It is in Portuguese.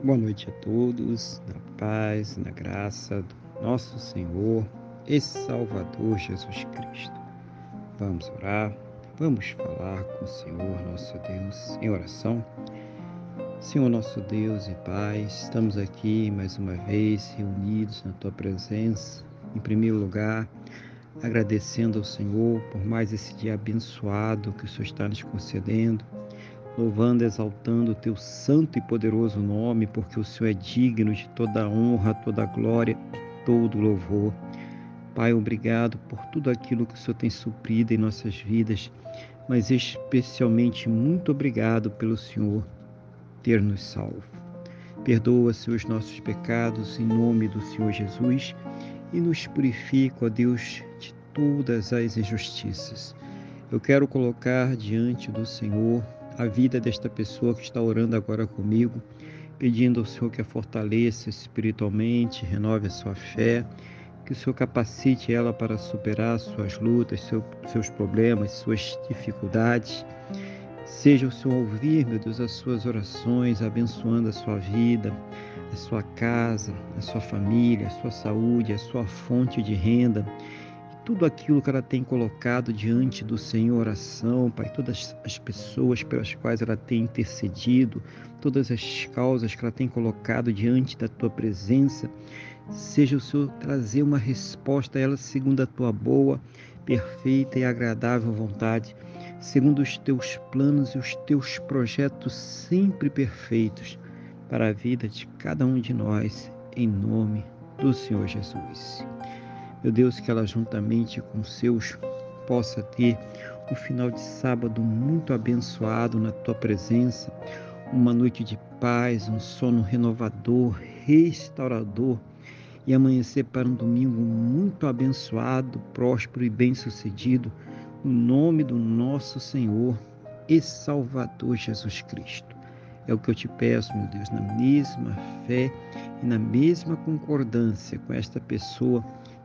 Boa noite a todos, na paz, na graça do nosso Senhor e Salvador Jesus Cristo. Vamos orar, vamos falar com o Senhor nosso Deus em oração. Senhor nosso Deus e Pai, estamos aqui mais uma vez reunidos na Tua presença. Em primeiro lugar, agradecendo ao Senhor por mais esse dia abençoado que o Senhor está nos concedendo louvando, exaltando o teu santo e poderoso nome, porque o Senhor é digno de toda honra, toda glória e todo louvor. Pai, obrigado por tudo aquilo que o Senhor tem suprido em nossas vidas, mas especialmente muito obrigado pelo Senhor ter nos salvo. Perdoa, Senhor, os nossos pecados em nome do Senhor Jesus e nos purifica, ó Deus, de todas as injustiças. Eu quero colocar diante do Senhor a vida desta pessoa que está orando agora comigo, pedindo ao Senhor que a fortaleça espiritualmente, renove a sua fé, que o Senhor capacite ela para superar suas lutas, seu, seus problemas, suas dificuldades. Seja o Senhor ouvir, meu Deus, as suas orações, abençoando a sua vida, a sua casa, a sua família, a sua saúde, a sua fonte de renda tudo aquilo que ela tem colocado diante do Senhor oração, Pai, todas as pessoas pelas quais ela tem intercedido, todas as causas que ela tem colocado diante da tua presença, seja o Senhor trazer uma resposta a elas segundo a tua boa, perfeita e agradável vontade, segundo os teus planos e os teus projetos sempre perfeitos para a vida de cada um de nós, em nome do Senhor Jesus. Meu Deus, que ela juntamente com seus possa ter um final de sábado muito abençoado na tua presença, uma noite de paz, um sono renovador, restaurador e amanhecer para um domingo muito abençoado, próspero e bem-sucedido, no nome do nosso Senhor e Salvador Jesus Cristo. É o que eu te peço, meu Deus, na mesma fé e na mesma concordância com esta pessoa